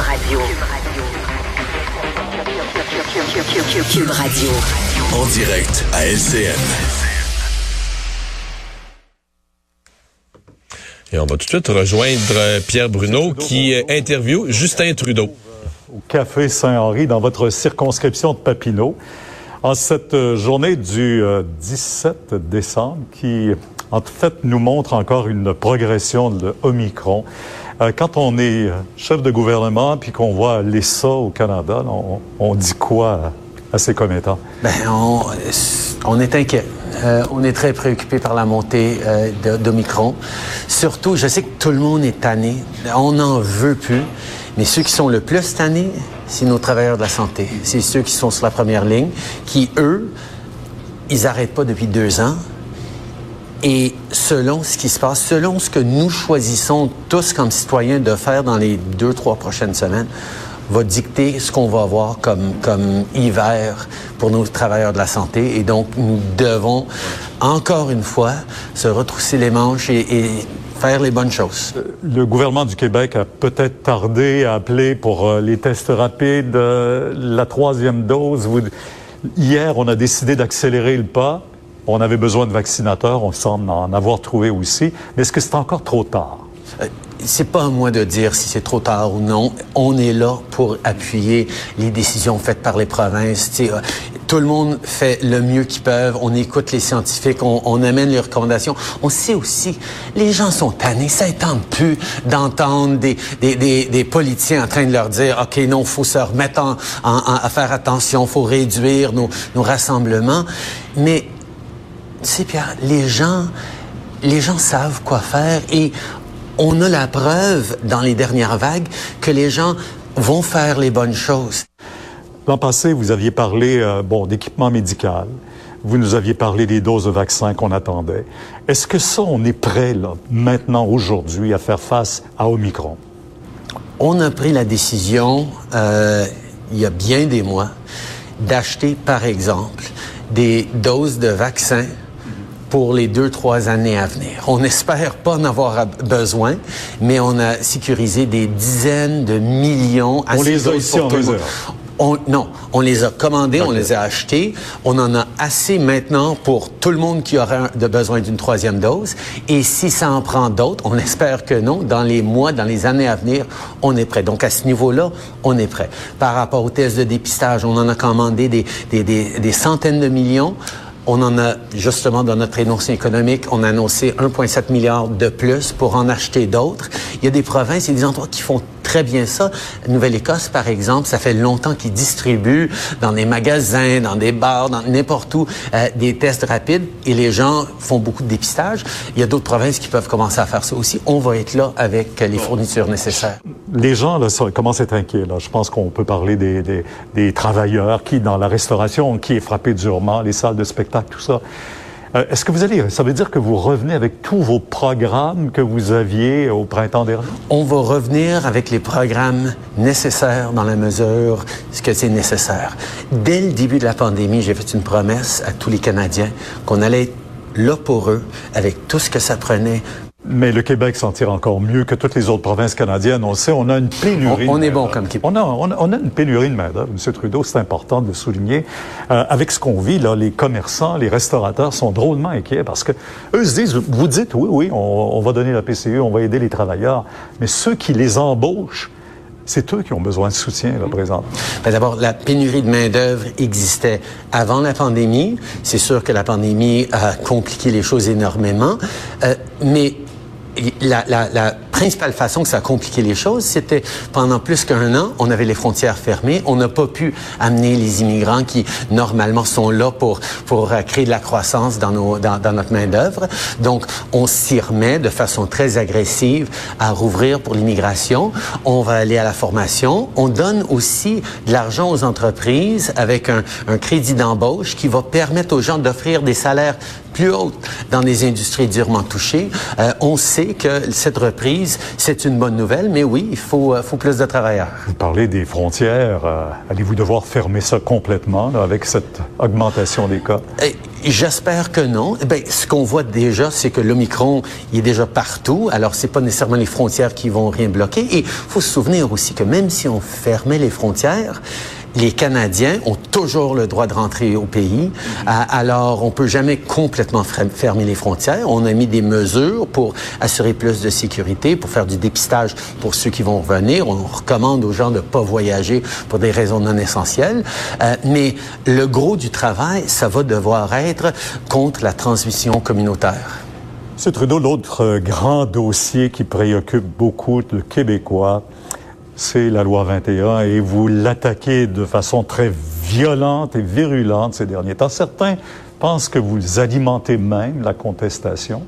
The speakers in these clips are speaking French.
Radio. Cube Radio. En direct à LCN. Et on va tout de suite rejoindre euh, Pierre Bruno qui euh, interview Justin Trudeau. Au Café Saint-Henri, dans votre circonscription de Papineau, en cette euh, journée du 17 décembre, qui en fait nous montre encore une progression de Omicron. Quand on est chef de gouvernement puis qu'on voit l'ESA au Canada, on, dit quoi à ces commettants? Ben, on, on est inquiet. Euh, on est très préoccupé par la montée euh, d'Omicron. Surtout, je sais que tout le monde est tanné. On n'en veut plus. Mais ceux qui sont le plus tannés, c'est nos travailleurs de la santé. C'est ceux qui sont sur la première ligne, qui, eux, ils n'arrêtent pas depuis deux ans. Et selon ce qui se passe, selon ce que nous choisissons tous comme citoyens de faire dans les deux, trois prochaines semaines, va dicter ce qu'on va avoir comme, comme hiver pour nos travailleurs de la santé. Et donc, nous devons, encore une fois, se retrousser les manches et, faire les bonnes choses. Euh, le gouvernement du Québec a peut-être tardé à appeler pour euh, les tests rapides, euh, la troisième dose. Hier, on a décidé d'accélérer le pas. On avait besoin de vaccinateurs, on semble en avoir trouvé aussi. Mais est-ce que c'est encore trop tard? c'est pas à moi de dire si c'est trop tard ou non. On est là pour appuyer les décisions faites par les provinces. Euh, tout le monde fait le mieux qu'ils peuvent. On écoute les scientifiques, on, amène les recommandations. On sait aussi, les gens sont tannés. Ça étend plus d'entendre des, des, des, politiciens en train de leur dire, OK, non, faut se remettre en, à faire attention, faut réduire nos, nos rassemblements. Mais, sais, Pierre, les gens, les gens savent quoi faire et on a la preuve dans les dernières vagues que les gens vont faire les bonnes choses. L'an passé, vous aviez parlé euh, bon d'équipement médical. Vous nous aviez parlé des doses de vaccins qu'on attendait. Est-ce que ça, on est prêt là, maintenant, aujourd'hui, à faire face à Omicron? On a pris la décision, euh, il y a bien des mois, d'acheter, par exemple, des doses de vaccins pour les deux, trois années à venir. On n'espère pas en avoir besoin, mais on a sécurisé des dizaines de millions. On les a ici en réserve. On, non, on les a commandés, on les a achetés. On en a assez maintenant pour tout le monde qui aurait de besoin d'une troisième dose. Et si ça en prend d'autres, on espère que non, dans les mois, dans les années à venir, on est prêt. Donc à ce niveau-là, on est prêt. Par rapport aux tests de dépistage, on en a commandé des, des, des, des centaines de millions. On en a, justement, dans notre énoncé économique, on a annoncé 1,7 milliard de plus pour en acheter d'autres. Il y a des provinces et des endroits qui font très bien ça. Nouvelle-Écosse, par exemple, ça fait longtemps qu'ils distribuent dans des magasins, dans des bars, dans n'importe où, euh, des tests rapides et les gens font beaucoup de dépistage. Il y a d'autres provinces qui peuvent commencer à faire ça aussi. On va être là avec les fournitures nécessaires. Les gens là, commencent à être inquiets. Là. Je pense qu'on peut parler des, des, des travailleurs qui, dans la restauration, qui est frappé durement, les salles de spectacle tout ça. Euh, est-ce que vous allez, ça veut dire que vous revenez avec tous vos programmes que vous aviez au printemps dernier? On va revenir avec les programmes nécessaires dans la mesure ce que c'est nécessaire. Dès le début de la pandémie, j'ai fait une promesse à tous les Canadiens qu'on allait être là pour eux avec tout ce que ça prenait mais le Québec s'en tire encore mieux que toutes les autres provinces canadiennes. On sait, on a une pénurie. On, est bon comme Québec. On a, on a, une pénurie de main-d'œuvre. M. Trudeau, c'est important de le souligner. Euh, avec ce qu'on vit, là, les commerçants, les restaurateurs sont drôlement inquiets parce que eux se disent, vous dites, oui, oui, on, on va donner la PCU, on va aider les travailleurs. Mais ceux qui les embauchent, c'est eux qui ont besoin de soutien, là, présent. Ben D'abord, la pénurie de main-d'œuvre existait avant la pandémie. C'est sûr que la pandémie a compliqué les choses énormément. Euh, mais la, principale façon que ça a compliqué les choses, c'était pendant plus qu'un an, on avait les frontières fermées, on n'a pas pu amener les immigrants qui normalement sont là pour pour euh, créer de la croissance dans notre main d'œuvre. Donc on s'y remet de façon très agressive à rouvrir pour l'immigration. On va aller à la formation. On donne aussi de l'argent aux entreprises avec un crédit d'embauche qui va permettre aux gens d'offrir des salaires plus haute dans les industries durement touchées. Euh, on sait que cette reprise, c'est une bonne nouvelle, mais oui, il faut, euh, faut plus de travailleurs. Vous parlez des frontières. Euh, allez-vous devoir fermer ça complètement là, avec cette augmentation des cas? J'espère que non. Ben, ce qu'on voit déjà, c'est que l'Omicron, il est déjà partout. Alors, c'est pas nécessairement les frontières qui vont rien bloquer. Et il faut se souvenir aussi que même si on fermait les frontières, les Canadiens ont toujours le droit de rentrer au pays. alors, on peut jamais complètement fermer les frontières. On a mis des mesures pour assurer plus de sécurité, pour faire du dépistage pour ceux qui vont revenir. On recommande aux gens de pas voyager pour des raisons non essentielles. Euh, mais le gros du travail, ça va devoir être contre la transmission communautaire. M. Trudeau, l'autre grand dossier qui préoccupe beaucoup de Québécois, c'est la loi 21 et vous l'attaquez de façon très violente et virulente ces derniers temps. Certains pensent que vous alimentez même la contestation.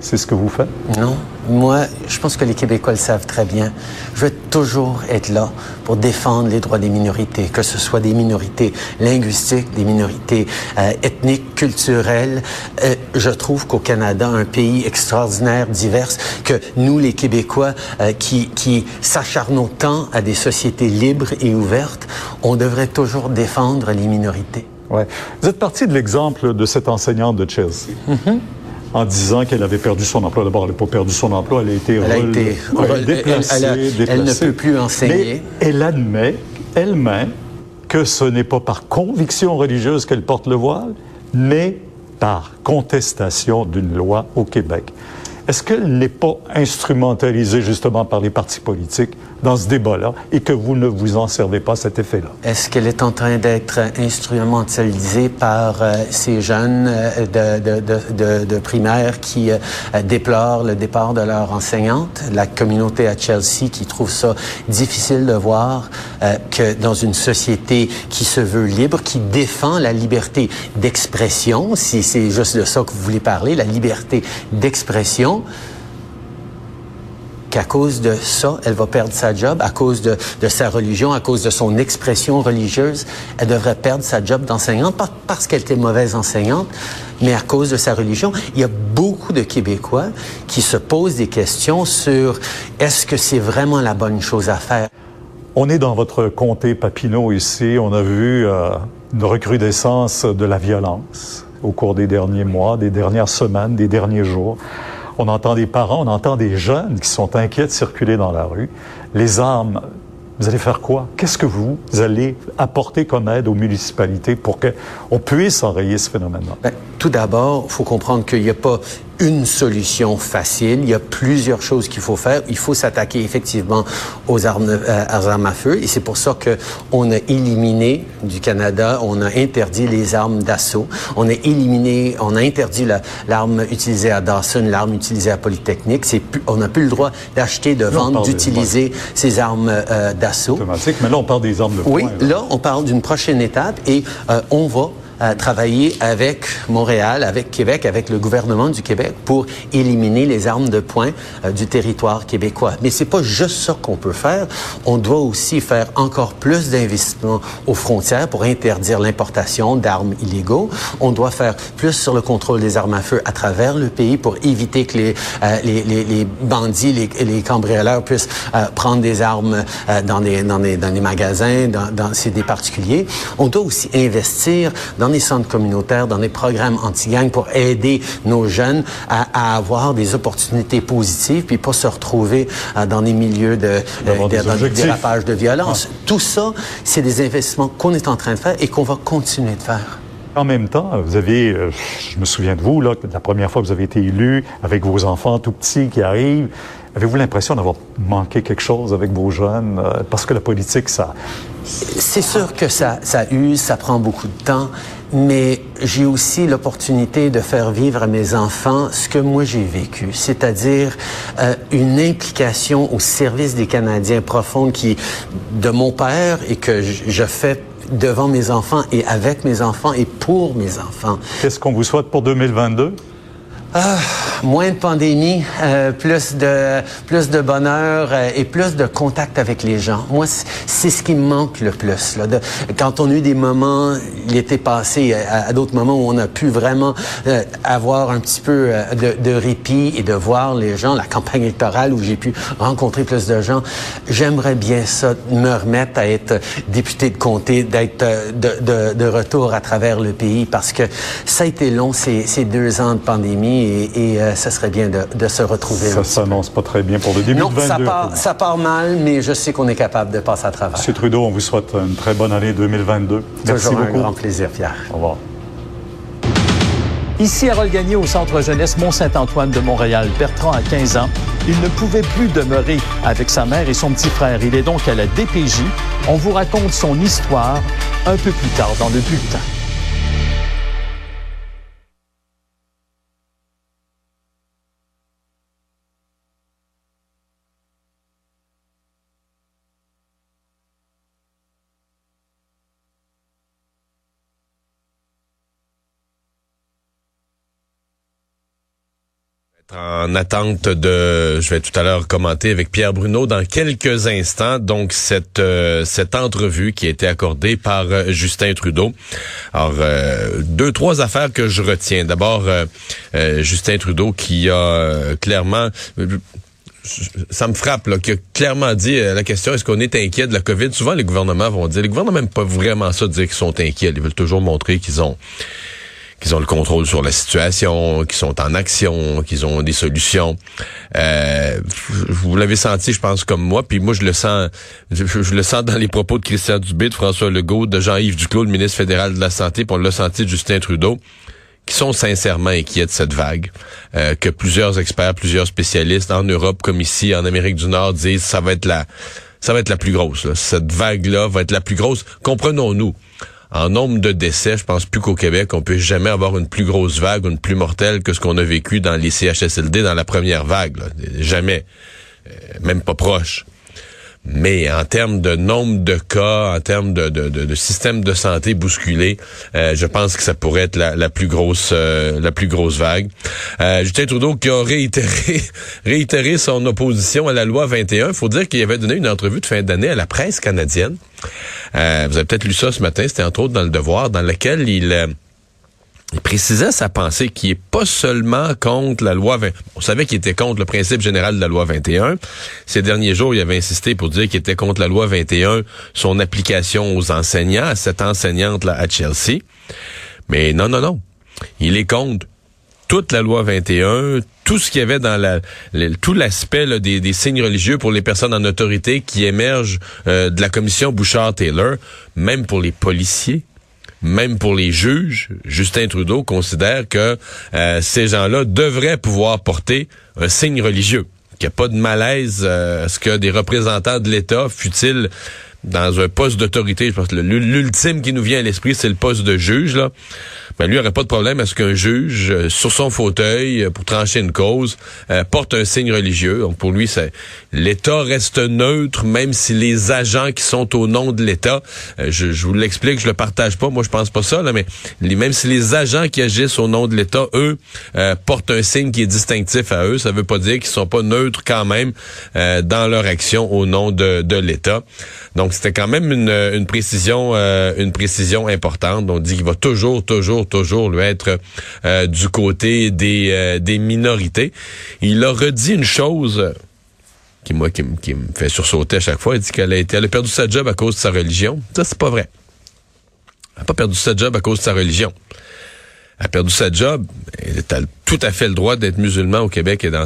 C'est ce que vous faites? Non. Moi, je pense que les Québécois le savent très bien. Je vais toujours être là pour défendre les droits des minorités, que ce soit des minorités linguistiques, des minorités euh, ethniques, culturelles. Euh, je trouve qu'au Canada, un pays extraordinaire, divers, que nous, les Québécois, euh, qui, qui s'acharnons tant à des sociétés libres et ouvertes, on devrait toujours défendre les minorités. Ouais. Vous êtes parti de l'exemple de cette enseignante de Chelsea. Mm-hmm en disant qu'elle avait perdu son emploi. D'abord, elle n'a pas perdu son emploi, elle a été, déplacée, elle, ne peut plus enseigner. Mais elle admet elle-même que ce n'est pas par conviction religieuse qu'elle porte le voile, mais par contestation d'une loi au Québec. Est-ce qu'elle n'est pas instrumentalisée justement par les partis politiques dans ce débat-là et que vous ne vous en servez pas cet effet-là? Est-ce qu'elle est en train d'être instrumentalisée par euh, ces jeunes euh, de, de, de, primaire qui euh, déplorent le départ de leur enseignante? La communauté à Chelsea qui trouve ça difficile de voir que dans une société qui se veut libre, qui défend la liberté d'expression, si c'est juste de ça que vous voulez parler, la liberté d'expression, qu'à cause de ça, elle va perdre sa job, à cause de, sa religion, à cause de son expression religieuse, elle devrait perdre sa job d'enseignante, pas parce qu'elle était mauvaise enseignante, mais à cause de sa religion. Il y a beaucoup de Québécois qui se posent des questions sur est-ce que c'est vraiment la bonne chose à faire. On est dans votre comté Papineau ici. On a vu euh, une recrudescence de la violence au cours des derniers mois, des dernières semaines, des derniers jours. On entend des parents, on entend des jeunes qui sont inquiets de circuler dans la rue. Les armes, vous allez faire quoi? Qu'est-ce que vous allez apporter comme aide aux municipalités pour qu'on puisse enrayer ce phénomène-là? Ben, tout d'abord, il faut comprendre qu'il n'y a pas une solution facile. Il y a plusieurs choses qu'il faut faire. Il faut s'attaquer effectivement aux armes, euh, armes à feu. Et c'est pour ça que on a éliminé du Canada, on a interdit les armes d'assaut. On a éliminé, on a interdit l'arme utilisée à Dawson, l'arme utilisée à Polytechnique. On n'a plus le droit d'acheter, de vendre, d'utiliser ces armes euh, d'assaut. Mais là, on parle des armes de poing. Oui, là, on parle d'une prochaine étape et euh, on va à travailler avec Montréal, avec Québec, avec le gouvernement du Québec pour éliminer les armes de poing euh, du territoire québécois. Mais c'est pas juste ça qu'on peut faire. On doit aussi faire encore plus d'investissements aux frontières pour interdire l'importation d'armes illégaux. On doit faire plus sur le contrôle des armes à feu à travers le pays pour éviter que les, euh, les, les, les, bandits, les, les cambrioleurs puissent euh, prendre des armes dans, des, dans, des, dans des magasins, dans, dans des particuliers. On doit aussi investir dans des centres communautaires, dans des programmes anti-gang pour aider nos jeunes à, avoir des opportunités positives, puis pas se retrouver euh, dans des milieux de, euh, des dans des dérapages de violence. Tout ça, c'est des investissements qu'on est en train de faire et qu'on va continuer de faire. En même temps, vous avez, euh, je me souviens de vous, là, la première fois que vous avez été élu, avec vos enfants tout petits qui arrivent, avez-vous l'impression d'avoir manqué quelque chose avec vos jeunes? parce que la politique, ça... C'est sûr que ça, ça use, ça prend beaucoup de temps mais j'ai aussi l'opportunité de faire vivre à mes enfants ce que moi j'ai vécu, c'est-à-dire euh, une implication au service des Canadiens profonde qui de mon père et que je fais devant mes enfants et avec mes enfants et pour mes enfants. Qu'est-ce qu'on vous souhaite pour 2022? Ah, moins de pandémie, euh, plus de plus de bonheur euh, et plus de contact avec les gens. Moi, c'est ce qui me manque le plus. Là, quand on a eu des moments, l'été passé, à, d'autres moments où on a pu vraiment euh, avoir un petit peu de, de, répit et de voir les gens, la campagne électorale où j'ai pu rencontrer plus de gens, j'aimerais bien ça, me remettre à être député de comté, d'être de, de, de, retour à travers le pays parce que ça a été long ces, ces deux ans de pandémie et, et ça serait bien de, de se retrouver. Ça s'annonce pas très bien pour le début non, de 22. Ça part, ça part mal, mais je sais qu'on est capable de passer à travers. Monsieur Trudeau, on vous souhaite une très bonne année 2022. Merci Toujours beaucoup. un grand plaisir, Pierre. Au revoir. Ici, Harold Gagné au Centre Jeunesse Mont-Saint-Antoine de Montréal. Bertrand a 15 ans. Il ne pouvait plus demeurer avec sa mère et son petit frère. Il est donc à la DPJ. On vous raconte son histoire un peu plus tard dans le bulletin. En attente de, je vais tout à l'heure commenter avec Pierre Bruno dans quelques instants, donc cette euh, cette entrevue qui a été accordée par euh, Justin Trudeau. Alors euh, deux trois affaires que je retiens. D'abord Justin Trudeau qui a clairement ça me frappe, là, qui a clairement dit la question est-ce qu'on est inquiet de la COVID? Souvent, les gouvernements vont dire, les gouvernements n'aiment pas vraiment ça dire qu'ils sont inquiets. Ils veulent toujours montrer qu'ils ont qu'ils ont le contrôle sur la situation, qu'ils sont en action, qu'ils ont des solutions. Euh, vous l'avez senti, je pense, comme moi, puis moi je le sens, je, le sens dans les propos de Christian Dubé, de François Legault, de Jean-Yves Duclos, le ministre fédéral de la Santé, puis on l'a senti de Justin Trudeau qui sont sincèrement inquiets de cette vague, euh, que plusieurs experts, plusieurs spécialistes en Europe comme ici, en Amérique du Nord, disent ça va être la, ça va être la plus grosse. Là. Cette vague-là va être la plus grosse. Comprenons-nous en nombre de décès, je pense plus qu'au Québec, on peut jamais avoir une plus grosse vague une plus mortelle que ce qu'on a vécu dans les CHSLD dans la première vague. Jamais. Euh, même pas proche. Mais en termes de nombre de cas, en termes de, de, de, de système de santé bousculé, euh, je pense que ça pourrait être la, la plus grosse euh, la plus grosse vague. Euh, Justin Trudeau qui a réitéré, réitéré son opposition à la loi 21. Il faut dire qu'il avait donné une entrevue de fin d'année à la presse canadienne. Euh, vous avez peut-être lu ça ce matin, c'était entre autres dans le Devoir, dans lequel il euh, il précisait sa pensée qui est pas seulement contre la loi 20. On savait qu'il était contre le principe général de la loi 21. Ces derniers jours, il avait insisté pour dire qu'il était contre la loi 21, son application aux enseignants, à cette enseignante là à Chelsea. Mais non, non, non. Il est contre toute la loi 21, tout ce qu'il y avait dans la, tout l'aspect des, des, signes religieux pour les personnes en autorité qui émergent euh, de la commission Bouchard-Taylor, même pour les policiers, même pour les juges, Justin Trudeau considère que euh, ces gens-là devraient pouvoir porter un signe religieux, qu'il n'y a pas de malaise euh, à ce que des représentants de l'État, fut-il dans un poste d'autorité, je pense que l'ultime qui nous vient à l'esprit, c'est le poste de juge, là. Ben, lui, n'aurait pas de problème à ce qu'un juge, euh, sur son fauteuil, euh, pour trancher une cause, euh, porte un signe religieux. Donc, pour lui, c'est l'État reste neutre, même si les agents qui sont au nom de l'État, je, je, vous l'explique, je le partage pas, moi, je pense pas ça, là, mais même si les agents qui agissent au nom de l'État, eux, portent un signe qui est distinctif à eux, ça veut pas dire qu'ils sont pas neutres quand même dans leur action au nom de, de l'État. Donc, c'était quand même une, une précision, une précision importante. On dit qu'il va toujours, toujours, toujours lui être euh, du côté des, euh, des minorités. Il a redit une chose qui moi qui, qui, me fait sursauter à chaque fois. Il dit qu'elle a été, elle a perdu sa job à cause de sa religion. Ça c'est pas vrai. Elle n'a pas perdu sa job à cause de sa religion. Elle a perdu sa job. Elle a tout à fait le droit d'être musulman au Québec et dans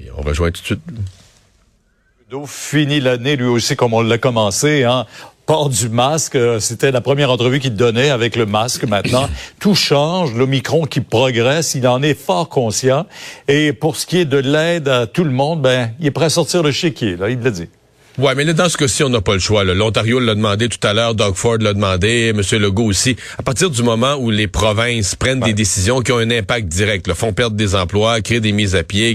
Et on rejoint tout de suite. Trudeau finit l'année lui aussi comme on l'a commencé, hein, port du masque. Euh, c'était la première entrevue qu'il donnait avec le masque maintenant. Tout change. L'Omicron qui progresse, il en est fort conscient. Et pour ce qui est de l'aide à tout le monde, ben, il est prêt à sortir le chéquier, là, il l'a dit. Ouais, mais là, dans ce cas-ci, on n'a pas le choix. L'Ontario l'a demandé tout à l'heure, Doug Ford l'a demandé, M. Legault aussi. À partir du moment où les provinces prennent des décisions qui ont un impact direct, là, font perdre des emplois, créent des mises à pied,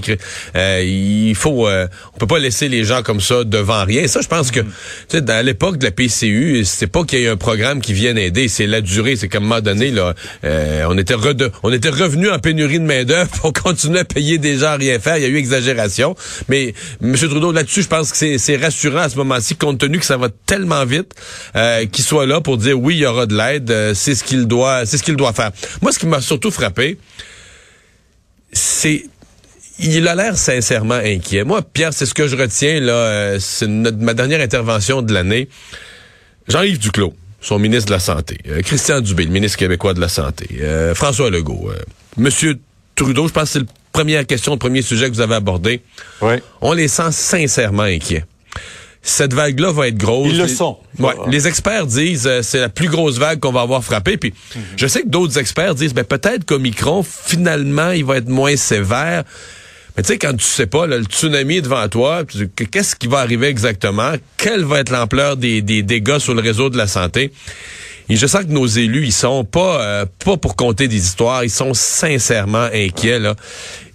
euh, il faut, euh, on peut pas laisser les gens comme ça devant rien. Ça, je pense que, mm-hmm. tu sais, à l'époque de la PCU, c'est pas qu'il y ait un programme qui vienne aider, c'est la durée. C'est qu'à un moment donné, là, euh, on était on était revenu en pénurie de main d'œuvre, pour continuer à payer des gens à rien faire. Il y a eu exagération, mais M. Trudeau là-dessus, je pense que c'est rassurant à ce moment-ci, compte tenu que ça va tellement vite, euh, qu'il soit là pour dire oui, il y aura de l'aide, euh, c'est ce qu'il doit, c'est ce qu'il doit faire. Moi, ce qui m'a surtout frappé, c'est il a l'air sincèrement inquiet. Moi, Pierre, c'est ce que je retiens là. Euh, c'est ma dernière intervention de l'année. Jean-Yves Duclos, son ministre de la Santé. Christian Dubé, le ministre québécois de la Santé. François Legault. Monsieur Trudeau, je pense que c'est la première question, le premier sujet que vous avez abordé. Oui. On les sent sincèrement inquiets cette vague-là va être grosse. Ils le sont. Ouais, les experts disent euh, c'est la plus grosse vague qu'on va avoir frappée. Puis mhm. je sais que d'autres experts disent ben peut-être qu'Omicron finalement il va être moins sévère. Mais tu sais quand tu sais pas le tsunami est devant toi, qu'est-ce qui va arriver exactement? Quelle va être l'ampleur des, des dégâts sur le réseau de la santé? Et je sens que nos élus, ils sont pas euh, pas pour compter des histoires, ils sont sincèrement inquiets.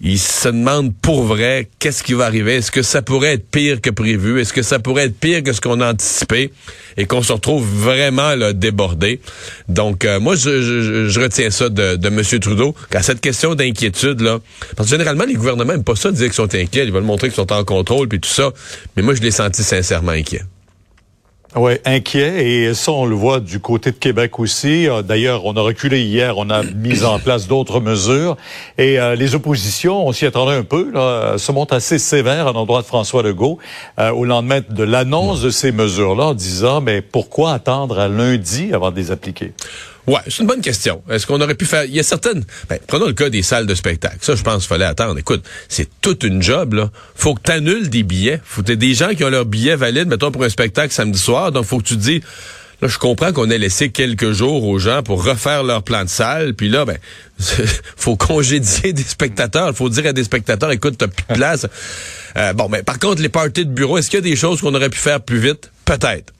Ils se demandent pour vrai qu'est-ce qui va arriver. Est-ce que ça pourrait être pire que prévu? Est-ce que ça pourrait être pire que ce qu'on a anticipé? Et qu'on se retrouve vraiment là, débordé Donc euh, moi, je, je, retiens ça de, de M. Trudeau qu'à cette question d'inquiétude là, parce que généralement les gouvernements n'aiment pas ça, de dire qu'ils sont inquiets, ils veulent montrer qu'ils sont en contrôle puis tout ça. Mais moi, je l'ai senti sincèrement inquiet. Oui, inquiet. Et ça, on le voit du côté de Québec aussi. Euh, d'ailleurs, on a reculé hier, on a mis en place d'autres mesures. Et euh, les oppositions, on s'y attendait un peu, là, se montrent assez sévères à l'endroit de François Legault euh, au lendemain de l'annonce de ces mesures-là, en disant, mais pourquoi attendre à lundi avant de les appliquer? Ouais, c'est une bonne question. Est-ce qu'on aurait pu faire... Il y a certaines... Ben, prenons le cas des salles de spectacle. Ça, je pense qu'il fallait attendre. Écoute, c'est toute une job, là. Faut que tu annules des billets. Faut que des gens qui ont leurs billets valides, mettons, pour un spectacle samedi soir. Donc, faut que tu dis... Là, je comprends qu'on ait laissé quelques jours aux gens pour refaire leur plan de salle. Puis là, ben, faut congédier des spectateurs. Faut dire à des spectateurs, écoute, t'as plus de place. Euh, bon, mais par contre, les parties de bureau, est-ce qu'il y a des choses qu'on aurait pu faire plus vite? Peut-être.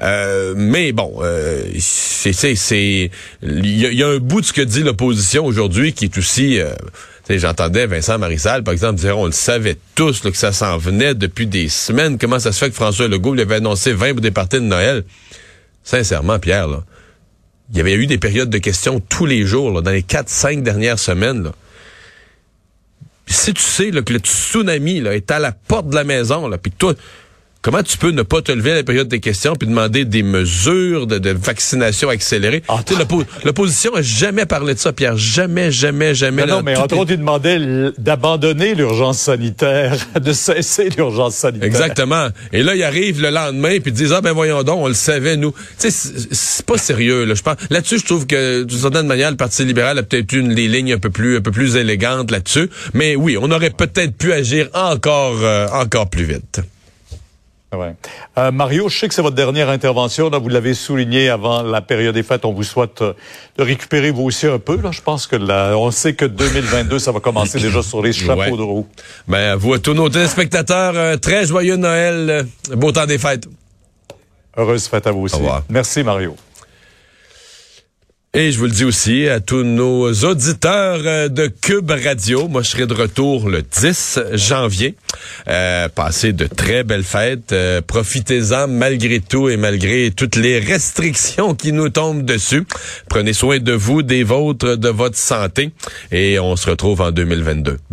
Euh, mais bon, euh, c'est c'est il y, a un bout de ce que dit l'opposition aujourd'hui qui est aussi euh, J'entendais Vincent Marissal, par exemple, dire on le savait tous que ça s'en venait depuis des semaines. Comment ça se fait que François Legault avait annoncé 20 pour des de Noël? Sincèrement, Pierre, là, il y avait eu des périodes de questions tous les jours, là, dans les 4-5 dernières semaines. Là. si tu sais là, que le tsunami là, est à la porte de la maison, là, puis toi, Comment tu peux ne pas te lever à la période des questions puis demander des mesures de, vaccination accélérée? Ah, L'opposition a jamais parlé de ça, Pierre. Jamais, jamais, jamais. Non, mais entre autres, il demandait d'abandonner l'urgence sanitaire, de cesser l'urgence sanitaire. Exactement. Et là, il arrive le lendemain puis disent, ah ben voyons donc, on le savait, nous. Tu sais, c'est pas sérieux. Là. Je pense, là-dessus, je trouve que d'une certaine manière, le Parti libéral a peut-être une des lignes un peu plus, un peu plus élégantes là-dessus. Mais oui, on aurait peut-être pu agir encore, euh, encore plus vite. Ouais. Euh, Mario, je sais que c'est votre dernière intervention. Là, vous l'avez souligné avant la période des fêtes. On vous souhaite euh, de récupérer vous aussi un peu. Là, je pense que là, on sait que 2022, ça va commencer déjà sur les chapeaux de roue. Ben, vous à tous nos téléspectateurs, un très joyeux Noël, euh, beau temps des fêtes. Heureuse fête à vous aussi. Merci Mario. Et je vous le dis aussi à tous nos auditeurs euh, de Cube Radio, moi je serai de retour le 10 janvier. Euh, passez de très belles fêtes, euh, profitez-en malgré tout et malgré toutes les restrictions qui nous tombent dessus. Prenez soin de vous, des vôtres, de votre santé et on se retrouve en 2022.